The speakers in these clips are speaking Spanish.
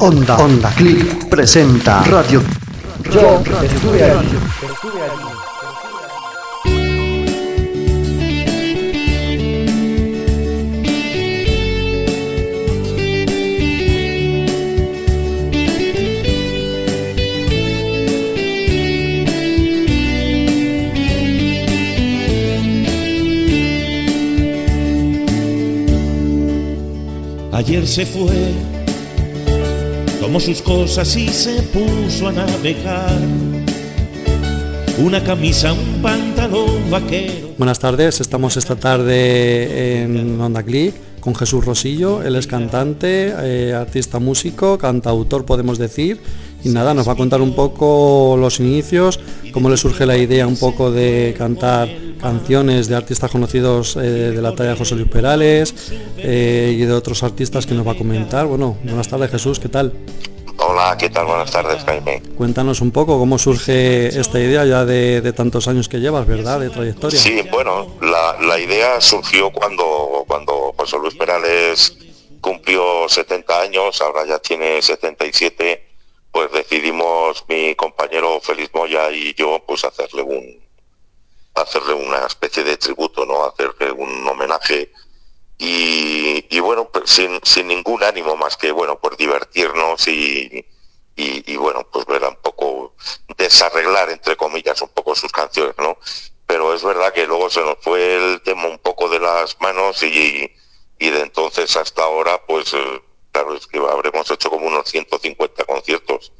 Onda, Onda, Click presenta Radio. Yo estuve allí, estuve allí. Ayer se fue, tomó sus cosas y se puso a navegar. Una camisa, un pantalón vaquero. Buenas tardes, estamos esta tarde en Onda Click con Jesús Rosillo, él es cantante, eh, artista músico, cantautor podemos decir, y nada, nos va a contar un poco los inicios, cómo le surge la idea un poco de cantar canciones de artistas conocidos eh, de la talla de José Luis Perales eh, y de otros artistas que nos va a comentar. Bueno, buenas tardes Jesús, ¿qué tal? Hola, ¿qué tal? Buenas tardes, Jaime. Cuéntanos un poco cómo surge esta idea ya de, tantos años que llevas, ¿verdad? De trayectoria. Sí, bueno, la, idea surgió cuando, cuando José Luis Perales cumplió 70 años, ahora ya tiene 77, pues decidimos mi compañero Félix Moya y yo pues hacerle un hacerle una especie de tributo, ¿no? Hacerle un homenaje y, bueno, pues sin, sin, ningún ánimo más que, bueno, pues divertirnos y, y, bueno, pues ver un poco, desarreglar, entre comillas, un poco sus canciones, ¿no? Pero es verdad que luego se nos fue el tema un poco de las manos y, y de entonces hasta ahora, pues, eh, claro, es que habremos hecho como unos 150 conciertos.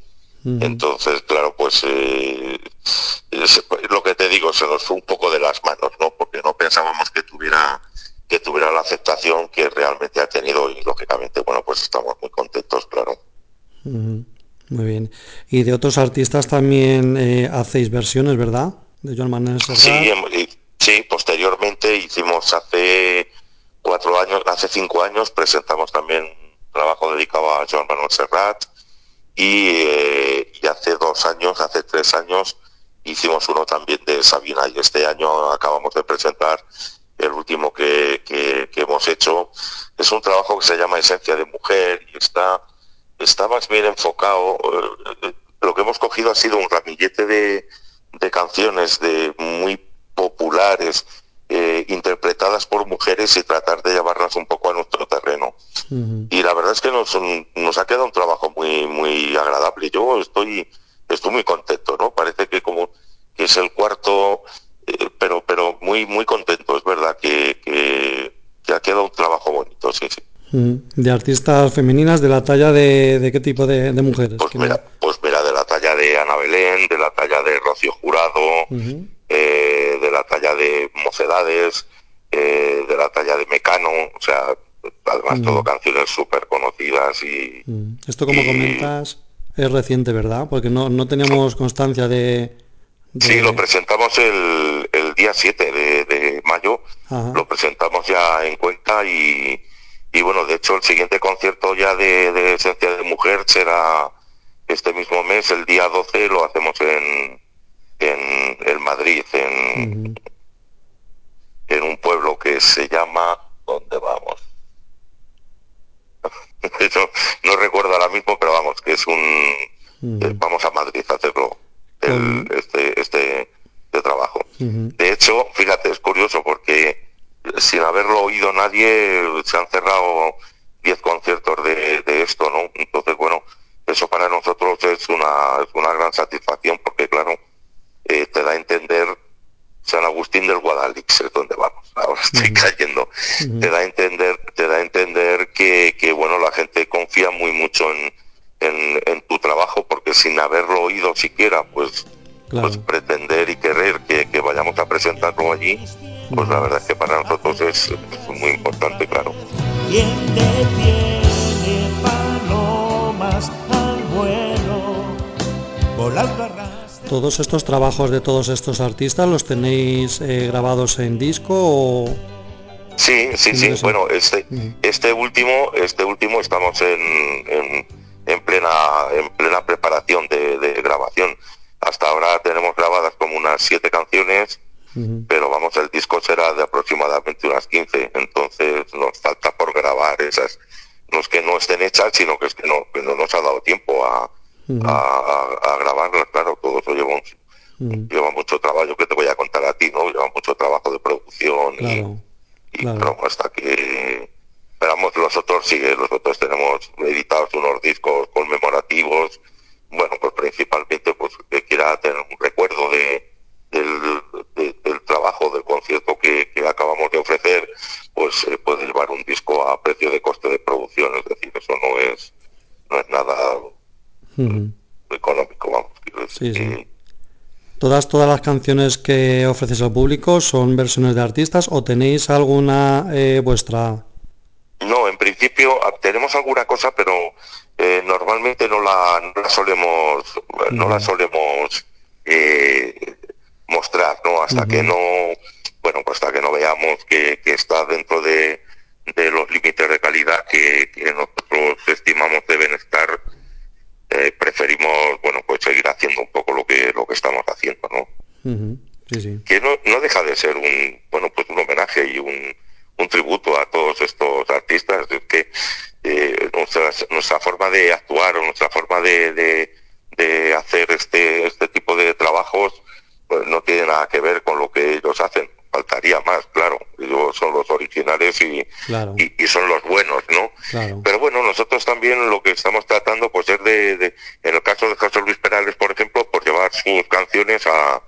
Entonces, claro, pues eh, lo que te digo, se nos fue un poco de las manos, ¿no? Porque no pensábamos que tuviera que tuviera la aceptación que realmente ha tenido y lógicamente, bueno, pues estamos muy contentos, claro. Muy bien. Y de otros artistas también eh, hacéis versiones, ¿verdad? De Joan Manuel. Sí, sí, posteriormente hicimos hace cuatro años, hace cinco años presentamos también trabajo dedicado a Joan Manuel Serrat y, eh, y hace dos años, hace tres años hicimos uno también de Sabina y este año acabamos de presentar el último que, hemos hecho. Es un trabajo que se llama Esencia de Mujer y está, está más bien enfocado, eh, lo que hemos cogido ha sido un ramillete de, canciones de muy populares, eh, interpretadas por mujeres y tratar de llevarlas un poco a nuestro terreno. Y la verdad es que nos, nos ha quedado un trabajo muy, muy agradable. Yo estoy, estoy muy contento, ¿no? Parece que como que es el cuarto eh, pero pero muy muy contento, es verdad que, que, ha quedado un trabajo bonito, sí, sí. De artistas femeninas, de la talla de, qué tipo de, mujeres? Pues mira, pues mira, de la talla de Ana Belén, de la talla de Rocío Jurado, eh, de la talla de Mocedades, eh, de la talla de Mecano, o sea, además todo canciones súper conocidas y... Mm. Esto como comentas es reciente, ¿verdad? Porque no, no teníamos constancia de, Sí, lo presentamos el, el día 7 de, mayo, lo presentamos ya en cuenta y, y, bueno, de hecho el siguiente concierto ya de, Esencia de Mujer será este mismo mes, el día 12, lo hacemos en, en, el Madrid, en, en un pueblo que se llama, ¿dónde vamos? no, no recuerdo ahora mismo, pero vamos, que es un... Eh, vamos a Madrid a hacerlo este, este de trabajo. De hecho, fíjate, es curioso porque sin haberlo oído nadie, se han cerrado pues pretender y querer que, que, vayamos a presentarlo allí, pues la verdad es que para nosotros es, muy importante, claro. ¿Todos estos trabajos de todos estos artistas los tenéis eh, grabados en disco o...? Sí, sí, sí. Bueno, este, este último, este último estamos en, en, plena, en plena preparación de grabación hasta ahora tenemos grabadas como unas siete canciones, pero vamos, el disco será de aproximadamente unas 15, entonces nos falta por grabar esas, no es que no estén hechas, sino que es que no, que no nos ha dado tiempo a, a, grabarlas, claro, todo eso lleva, lleva mucho trabajo, que te voy a contar a ti, ¿no? Lleva mucho trabajo de producción y, claro. hasta que esperamos los otros sí, los otros tenemos editados unos discos conmemorativos, bueno, pues principalmente pues que quiera tener un recuerdo de, del, trabajo del concierto que, acabamos de ofrecer, pues puede llevar un disco a precio de coste de producción, es decir, eso no es no es nada económico, vamos. Sí, sí. ¿Todas, ¿Todas las canciones que ofreces al público son versiones de artistas o tenéis alguna eh, vuestra? No, principio ah, tenemos alguna cosa, pero eh, normalmente no la, solemos, no la solemos eh, mostrar, ¿no? Hasta que no, bueno, pues hasta que no veamos que, está dentro de, los límites de calidad que, que nosotros estimamos deben estar eh, preferimos, bueno, pues seguir haciendo un poco lo que lo que estamos haciendo, ¿no? Que no, no deja de ser un, bueno, pues un homenaje y un, un tributo a todos estos artistas, que eh, nuestra, nuestra forma de actuar o nuestra forma de, de, de hacer este, este tipo de trabajos pues no tiene nada que ver con lo que ellos hacen faltaría más, claro. Ellos son los originales y, y, son los buenos, ¿no? Pero bueno, nosotros también lo que estamos tratando pues es de, en el caso de José Luis Perales, por ejemplo, por llevar sus canciones a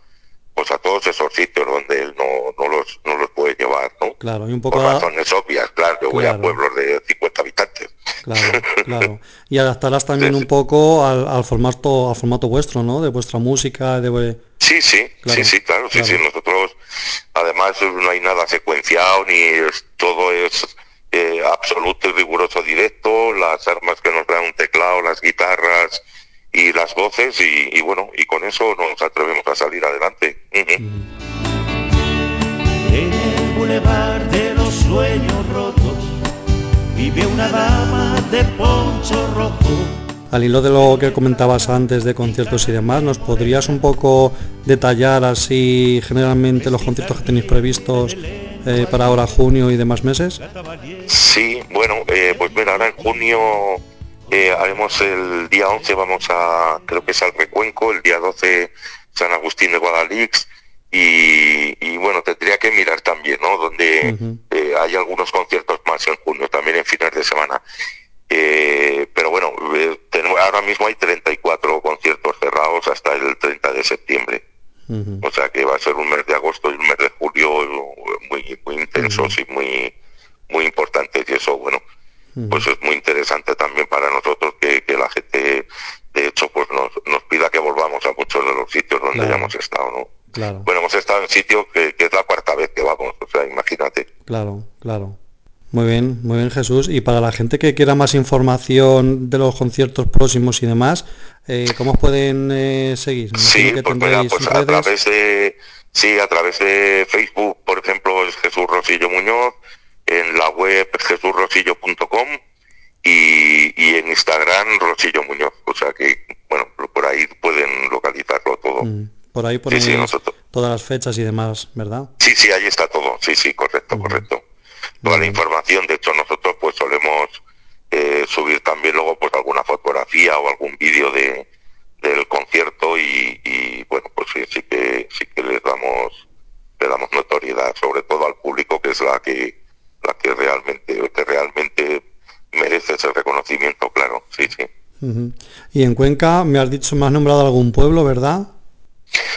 pues a todos esos sitios donde él no, no los no los puede llevar, ¿no? Claro, y un poco por razones obvias, claro, yo voy a pueblos de 50 habitantes. Claro, claro. Y adaptarlas también un poco al, al, formato al formato vuestro, ¿no? De vuestra música, de Sí, sí, sí, sí, claro, sí, sí, nosotros Además no hay nada secuenciado ni todo es eh, absoluto y riguroso directo. Las armas que nos dan un teclado, las guitarras y las voces y, bueno y con eso nos atrevemos a salir adelante. En el bulevar de los sueños rotos vive una dama de poncho rojo al hilo de lo que comentabas antes de conciertos y demás, ¿nos podrías un poco detallar así generalmente los conciertos que tenéis previstos eh, para ahora junio y demás meses? Sí, bueno, eh, pues mira, ahora en junio eh, haremos el día 11, vamos a, creo que es al Recuenco, el día 12 San Agustín de Guadalix, y, bueno, tendría que mirar también, ¿no? Donde hay algunos conciertos más en junio, también en fines de semana. Eh, pero bueno, eh, tenemos, ahora mismo hay 34 conciertos cerrados hasta el 30 de septiembre. O sea que va a ser un mes de agosto y un mes de julio muy muy intensos y muy muy importantes y eso bueno pues es muy interesante también para nosotros que, la gente de hecho pues nos, nos pida que volvamos a muchos de los sitios donde ya hemos estado no claro. bueno hemos estado en sitios que, que es la cuarta vez que vamos o sea imagínate. Claro claro. Muy bien, muy bien Jesús. Y para la gente que quiera más información de los conciertos próximos y demás, eh, ¿cómo pueden eh, seguir? sí, pues, pues a través de sí, a través de Facebook, por ejemplo, es Jesús Rosillo Muñoz, en la web jesusrosillo.com y, y en Instagram Rosillo Muñoz. O sea que, bueno, por ahí pueden localizarlo todo. Mm, por ahí por todas las fechas y demás, ¿verdad? Sí, sí, ahí está todo. Sí, sí, correcto, correcto toda la información. De hecho, nosotros pues solemos eh, subir también luego pues alguna fotografía o algún vídeo de del concierto y, bueno pues sí, sí que sí que les damos le damos notoriedad sobre todo al público que es la que la que realmente que realmente merece ese reconocimiento claro sí sí. Y en Cuenca me has dicho me has nombrado algún pueblo verdad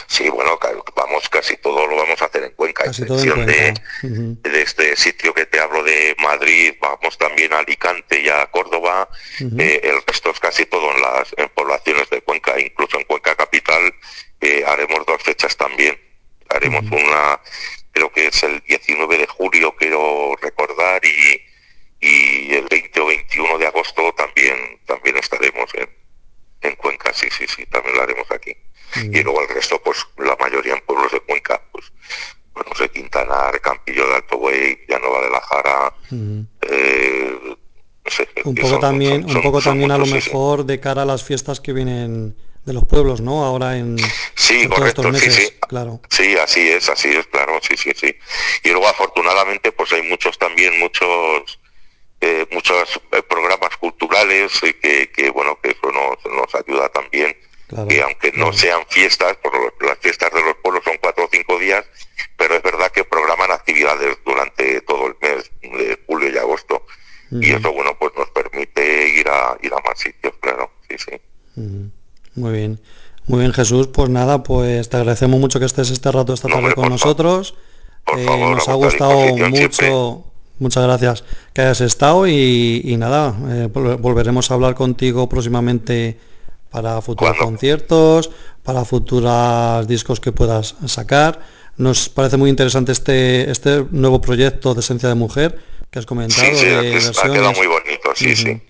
Sí, bueno, vamos, casi todo lo vamos a hacer en Cuenca, excepción de, de, este sitio que te hablo de Madrid, vamos también a Alicante y a Córdoba, eh, el resto es casi todo en las en poblaciones de Cuenca, incluso en Cuenca Capital eh, haremos dos fechas también, haremos una, creo que es el 19 de julio, quiero recordar, y, y el 20 o 21 de agosto también, también estaremos en, en Cuenca, sí, sí, sí, también lo haremos aquí. y luego el resto, pues la mayoría en pueblos de Cuenca, pues, pues no sé, Quintanar, Campillo de Alto Buey, Llanova de la Jara, eh, no sé, Un poco son- también, son- un poco son también a lo sí, mejor de cara a las fiestas que vienen de los pueblos, ¿no? Ahora en Sí, en todos estos correcto, sí, meses, sí. claro. Sí, así es, así es, sí, sí, sí. Y luego afortunadamente pues hay muchos también, muchos eh, muchos eh, programas culturales eh, que, que bueno, que eso nos, nos ayuda también, Claro, que aunque no claro. sean fiestas, por lo- las fiestas de los pueblos son cuatro o cinco días, pero es verdad que programan actividades durante todo el mes de julio y agosto. Y eso, bueno, pues nos permite ir a, ir a más sitios, claro, sí, sí. Muy bien. Muy bien, Jesús. Pues nada, pues te agradecemos mucho que estés este rato esta tarde con nosotros. Eh, favor, nos ha gustado mucho. Muchas gracias que hayas estado y, y nada, eh, vol- volveremos a hablar contigo próximamente para futuros conciertos, para futuros discos que puedas sacar. Nos parece muy interesante este, este nuevo proyecto de Esencia de Mujer que has comentado. Sí, sí, de ha quedado versiones. muy bonito, sí, sí.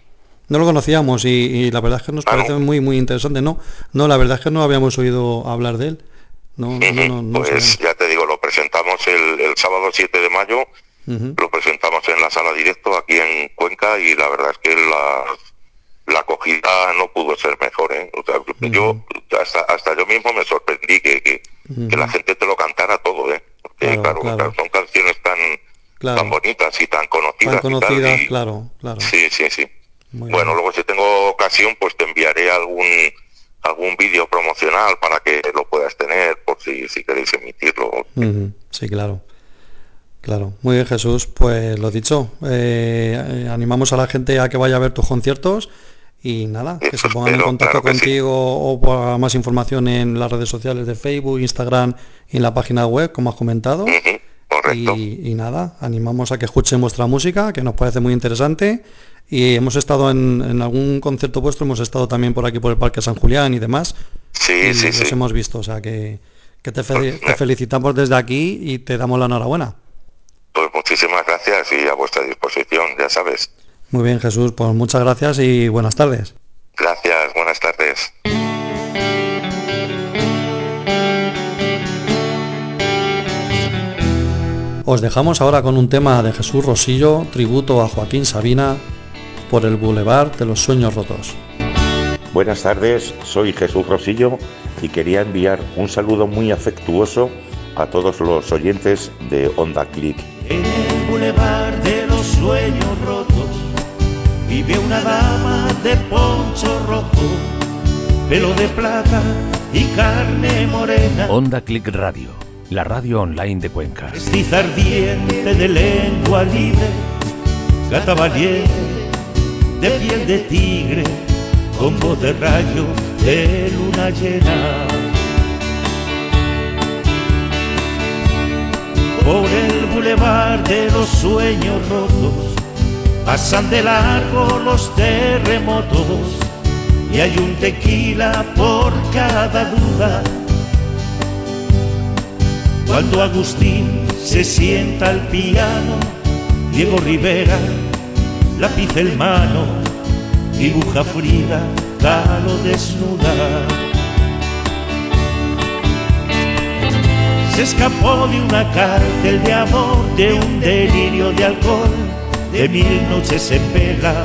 No lo conocíamos y, y la verdad es que nos Ah, parece muy muy interesante. No, no, la verdad es que no habíamos oído hablar de él. No, no, no, no pues ya te digo, lo presentamos el, el sábado 7 de mayo, lo presentamos en la sala directo aquí en Cuenca y la verdad es que la, la acogida no pudo ser mejor. ¿eh? O sea, Yo hasta, hasta yo mismo me sorprendí que, que, que la gente te lo cantara todo. ¿eh? Porque, Claro, claro, claro. claro, son canciones tan, Claro. tan bonitas y tan conocidas. Tan y tal, conocidas, y- claro, claro. Sí, sí, sí. Muy bueno, bien. luego si tengo ocasión, pues te enviaré algún algún vídeo promocional para que lo puedas tener por si, si queréis emitirlo. Sí, claro. Claro. Muy bien, Jesús. Pues lo dicho, eh, animamos a la gente a que vaya a ver tus conciertos y nada, que se pongan en contacto claro que sí. contigo o para más información en las redes sociales de Facebook, Instagram y en la página web, como has comentado. Correcto. Y, y nada, animamos a que escuchen vuestra música, que nos parece muy interesante. Y hemos estado en, en algún concierto vuestro, hemos estado también por aquí por el Parque San Julián y demás. Sí, y sí, los sí. hemos visto, o sea que, que te, fel- te felicitamos desde aquí y te damos la enhorabuena. Pues muchísimas gracias y a vuestra disposición, ya sabes. Muy bien, Jesús, pues muchas gracias y buenas tardes. Gracias, buenas tardes. Os dejamos ahora con un tema de Jesús Rosillo, tributo a Joaquín Sabina, por el Boulevard de los Sueños Rotos. Buenas tardes, soy Jesús Rosillo y quería enviar un saludo muy afectuoso a todos los oyentes de Onda Click. En el bulevar de los sueños rotos vive una dama de poncho rojo, pelo de plata y carne morena. Onda Click Radio, la radio online de Cuenca. Mestiza ardiente de lengua libre, gata valiente de piel de tigre, con voz de rayo de luna llena. Por el bulevar de los sueños rotos pasan de largo los terremotos y hay un tequila por cada duda. Cuando Agustín se sienta al piano, Diego Rivera, lápiz en mano, dibuja Frida, Galo desnuda. Se escapó de una cárcel de amor, de un delirio de alcohol, de mil noches en vela.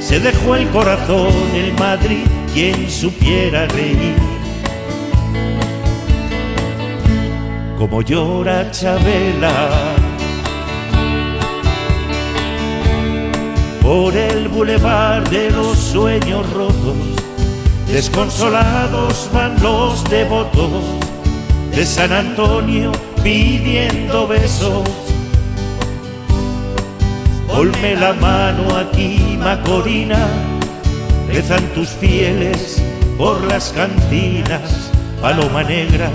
Se dejó el corazón en Madrid, quien supiera reír. Como llora Chabela. Por el bulevar de los sueños rotos, desconsolados van los devotos de San Antonio pidiendo besos. Ponme la mano aquí, Macorina, rezan tus fieles por las cantinas, paloma negra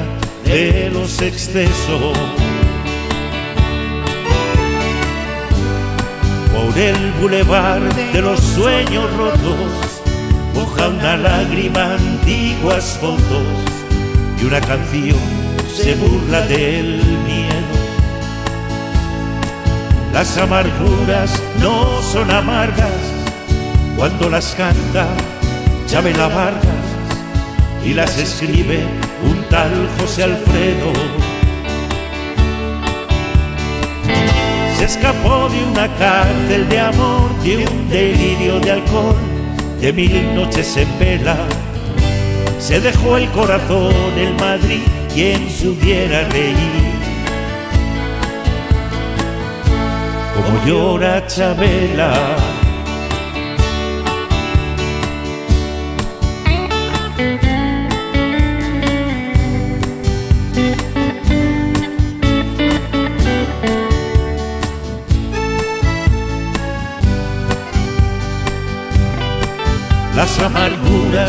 de los excesos. Por el bulevar de los sueños rotos, moja una lágrima antiguas fotos y una canción se burla del miedo. Las amarguras no son amargas cuando las canta Chabela Vargas y las escribe un tal José Alfredo. Se escapó de una cárcel de amor, de un delirio de alcohol, de mil noches en vela. Se dejó el corazón en Madrid, quien pudiera reír. Como llora Chabela.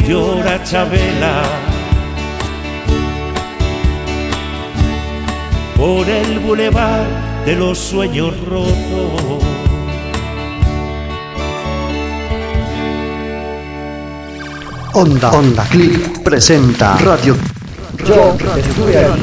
Llora Chabela. por el bulevar de los sueños rotos. Onda, Onda Clip presenta Radio Yo allí.